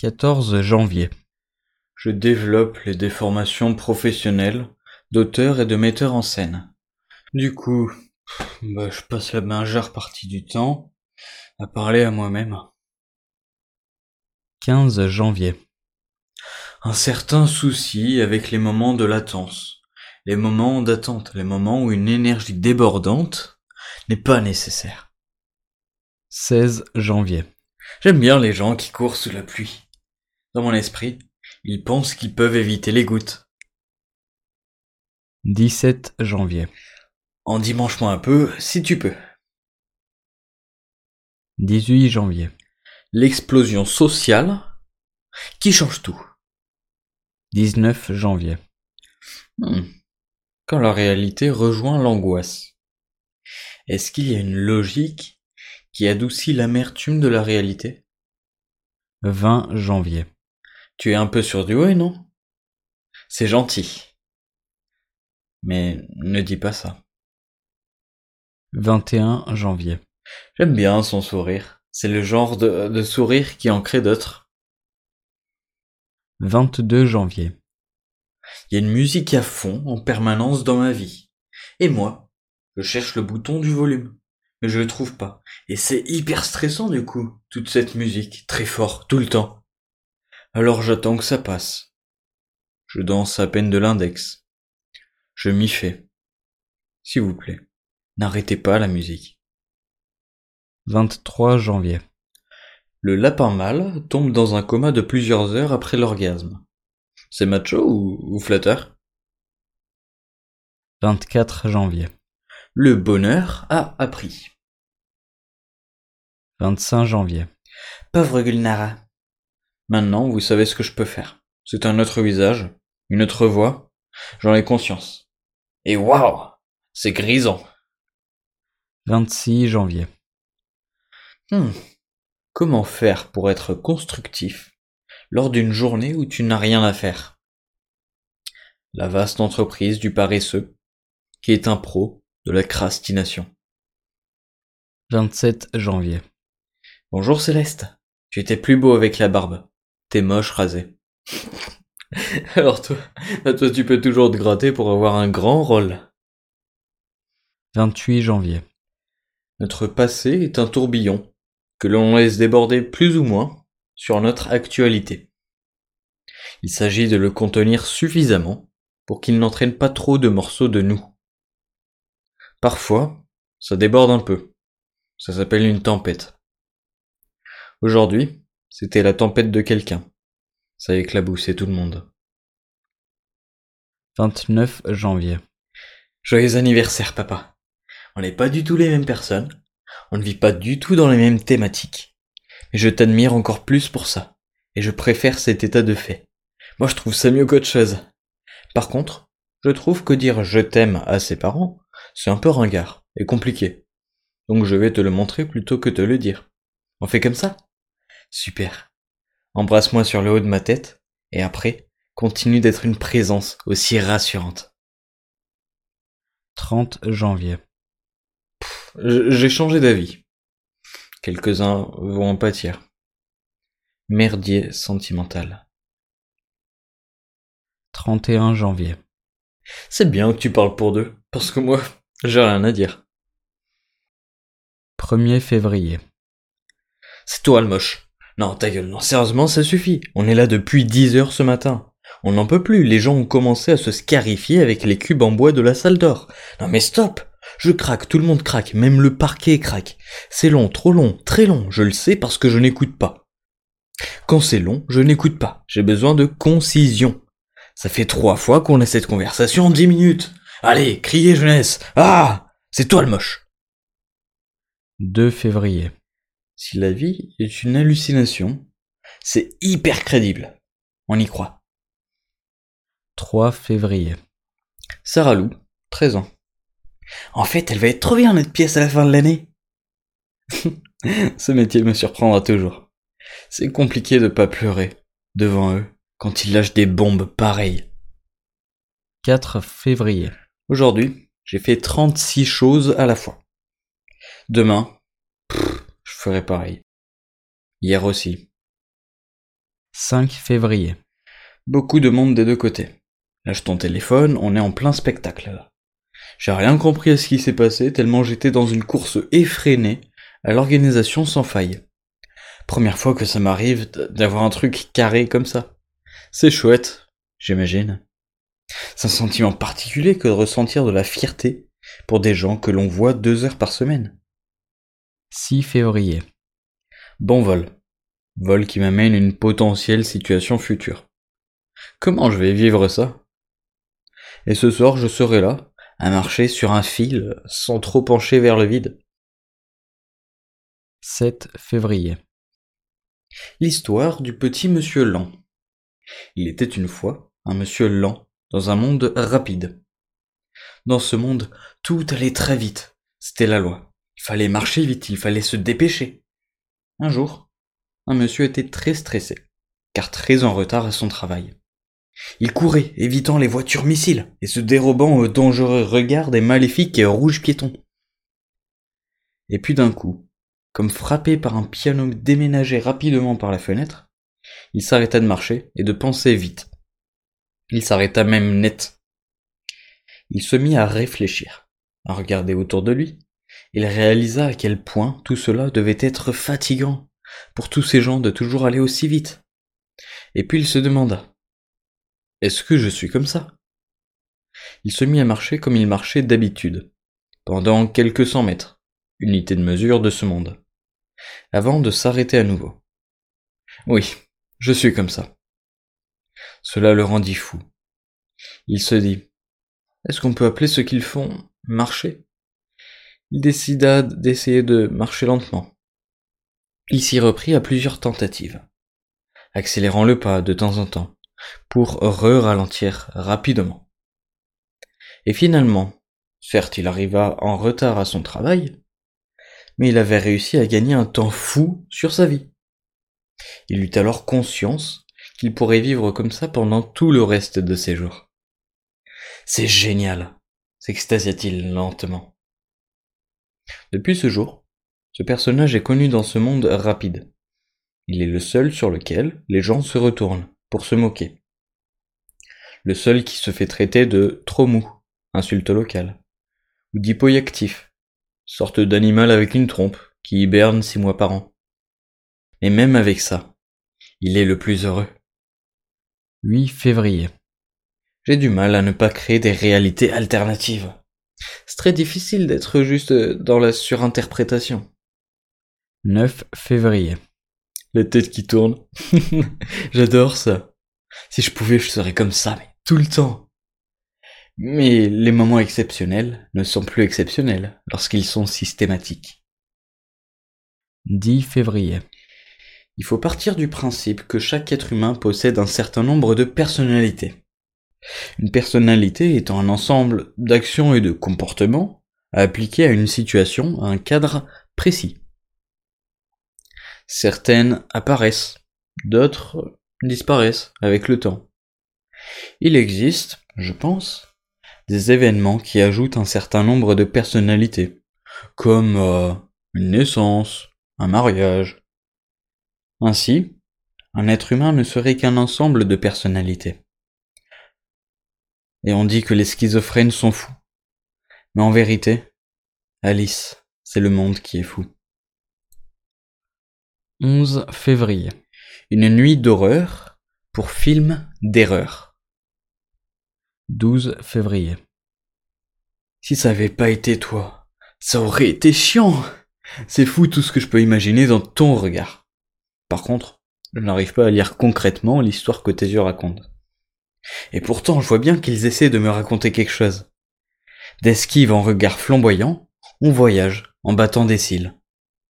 14 janvier. Je développe les déformations professionnelles d'auteur et de metteur en scène. Du coup, bah, je passe la majeure partie du temps à parler à moi-même. 15 janvier. Un certain souci avec les moments de latence, les moments d'attente, les moments où une énergie débordante n'est pas nécessaire. 16 janvier. J'aime bien les gens qui courent sous la pluie. Dans mon esprit, ils pensent qu'ils peuvent éviter les gouttes. 17 janvier. En dimanche-moi un peu, si tu peux. 18 janvier. L'explosion sociale qui change tout. 19 janvier. Hmm. Quand la réalité rejoint l'angoisse. Est-ce qu'il y a une logique qui adoucit l'amertume de la réalité? 20 janvier. Tu es un peu surdoué, non? C'est gentil. Mais ne dis pas ça. 21 janvier. J'aime bien son sourire. C'est le genre de, de sourire qui en crée d'autres. 22 janvier. Il y a une musique à fond en permanence dans ma vie. Et moi, je cherche le bouton du volume. Mais je le trouve pas. Et c'est hyper stressant du coup, toute cette musique, très fort, tout le temps. Alors j'attends que ça passe. Je danse à peine de l'index. Je m'y fais. S'il vous plaît, n'arrêtez pas la musique. 23 janvier. Le lapin mâle tombe dans un coma de plusieurs heures après l'orgasme. C'est macho ou, ou flatteur? 24 janvier. Le bonheur a appris. 25 janvier. Pauvre Gulnara. Maintenant, vous savez ce que je peux faire. C'est un autre visage, une autre voix. J'en ai conscience. Et waouh C'est grisant. 26 janvier. Hmm. Comment faire pour être constructif lors d'une journée où tu n'as rien à faire? La vaste entreprise du paresseux, qui est un pro de la crastination. 27 janvier. Bonjour Céleste. Tu étais plus beau avec la barbe. T'es moche rasé. Alors toi, bah toi tu peux toujours te gratter pour avoir un grand rôle. 28 janvier. Notre passé est un tourbillon que l'on laisse déborder plus ou moins sur notre actualité. Il s'agit de le contenir suffisamment pour qu'il n'entraîne pas trop de morceaux de nous. Parfois, ça déborde un peu. Ça s'appelle une tempête. Aujourd'hui, c'était la tempête de quelqu'un. Ça éclaboussait tout le monde. 29 janvier. Joyeux anniversaire, papa. On n'est pas du tout les mêmes personnes. On ne vit pas du tout dans les mêmes thématiques. Mais je t'admire encore plus pour ça. Et je préfère cet état de fait. Moi, je trouve ça mieux qu'autre chose. Par contre, je trouve que dire je t'aime à ses parents, c'est un peu ringard et compliqué. Donc je vais te le montrer plutôt que te le dire. On fait comme ça? Super. Embrasse-moi sur le haut de ma tête, et après, continue d'être une présence aussi rassurante. 30 janvier. J'ai changé d'avis. Quelques-uns vont en pâtir. Merdier sentimental. 31 janvier. C'est bien que tu parles pour deux, parce que moi, j'ai rien à dire. 1er février. C'est toi le moche. Non, ta gueule, non, sérieusement, ça suffit. On est là depuis 10 heures ce matin. On n'en peut plus, les gens ont commencé à se scarifier avec les cubes en bois de la salle d'or. Non mais stop Je craque, tout le monde craque, même le parquet craque. C'est long, trop long, très long, je le sais parce que je n'écoute pas. Quand c'est long, je n'écoute pas, j'ai besoin de concision. Ça fait trois fois qu'on a cette conversation en dix minutes. Allez, criez jeunesse Ah C'est toi le moche 2 février. Si la vie est une hallucination, c'est hyper crédible. On y croit. 3 février. Sarah Lou, 13 ans. En fait, elle va être trop bien notre pièce à la fin de l'année. Ce métier me surprendra toujours. C'est compliqué de pas pleurer devant eux quand ils lâchent des bombes pareilles. 4 février. Aujourd'hui, j'ai fait 36 choses à la fois. Demain, ferai pareil. Hier aussi. 5 février. Beaucoup de monde des deux côtés. Lâche ton téléphone, on est en plein spectacle là. J'ai rien compris à ce qui s'est passé tellement j'étais dans une course effrénée à l'organisation sans faille. Première fois que ça m'arrive d'avoir un truc carré comme ça. C'est chouette, j'imagine. C'est un sentiment particulier que de ressentir de la fierté pour des gens que l'on voit deux heures par semaine. 6 février. Bon vol. Vol qui m'amène une potentielle situation future. Comment je vais vivre ça? Et ce soir, je serai là, à marcher sur un fil sans trop pencher vers le vide. 7 février. L'histoire du petit monsieur lent. Il était une fois un monsieur lent dans un monde rapide. Dans ce monde, tout allait très vite. C'était la loi. Il fallait marcher vite, il fallait se dépêcher. Un jour, un monsieur était très stressé, car très en retard à son travail. Il courait, évitant les voitures missiles et se dérobant aux dangereux regards des maléfiques et rouges piétons. Et puis d'un coup, comme frappé par un piano déménagé rapidement par la fenêtre, il s'arrêta de marcher et de penser vite. Il s'arrêta même net. Il se mit à réfléchir, à regarder autour de lui. Il réalisa à quel point tout cela devait être fatigant pour tous ces gens de toujours aller aussi vite. Et puis il se demanda Est-ce que je suis comme ça? Il se mit à marcher comme il marchait d'habitude, pendant quelques cent mètres, unité de mesure de ce monde avant de s'arrêter à nouveau. Oui, je suis comme ça. Cela le rendit fou. Il se dit Est-ce qu'on peut appeler ce qu'ils font marcher? Il décida d'essayer de marcher lentement. Il s'y reprit à plusieurs tentatives, accélérant le pas de temps en temps, pour re-ralentir rapidement. Et finalement, certes il arriva en retard à son travail, mais il avait réussi à gagner un temps fou sur sa vie. Il eut alors conscience qu'il pourrait vivre comme ça pendant tout le reste de ses jours. C'est génial, s'extasia-t-il lentement. Depuis ce jour, ce personnage est connu dans ce monde rapide. Il est le seul sur lequel les gens se retournent pour se moquer. Le seul qui se fait traiter de trop mou, insulte locale, ou d'hypoactif, sorte d'animal avec une trompe, qui hiberne six mois par an. Et même avec ça, il est le plus heureux. 8 février. J'ai du mal à ne pas créer des réalités alternatives. C'est très difficile d'être juste dans la surinterprétation. 9 février. La tête qui tourne. J'adore ça. Si je pouvais, je serais comme ça, mais tout le temps. Mais les moments exceptionnels ne sont plus exceptionnels lorsqu'ils sont systématiques. 10 février. Il faut partir du principe que chaque être humain possède un certain nombre de personnalités. Une personnalité étant un ensemble d'actions et de comportements appliqués à une situation, à un cadre précis. Certaines apparaissent, d'autres disparaissent avec le temps. Il existe, je pense, des événements qui ajoutent un certain nombre de personnalités, comme euh, une naissance, un mariage. Ainsi, un être humain ne serait qu'un ensemble de personnalités. Et on dit que les schizophrènes sont fous. Mais en vérité, Alice, c'est le monde qui est fou. 11 février. Une nuit d'horreur pour film d'erreur. 12 février. Si ça avait pas été toi, ça aurait été chiant. C'est fou tout ce que je peux imaginer dans ton regard. Par contre, je n'arrive pas à lire concrètement l'histoire que tes yeux racontent. Et pourtant, je vois bien qu'ils essaient de me raconter quelque chose. D'esquive en regard flamboyant, on voyage en battant des cils.